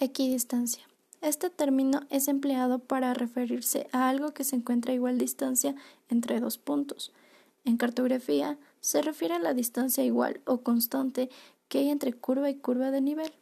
Equidistancia. Este término es empleado para referirse a algo que se encuentra a igual distancia entre dos puntos. En cartografía se refiere a la distancia igual o constante que hay entre curva y curva de nivel.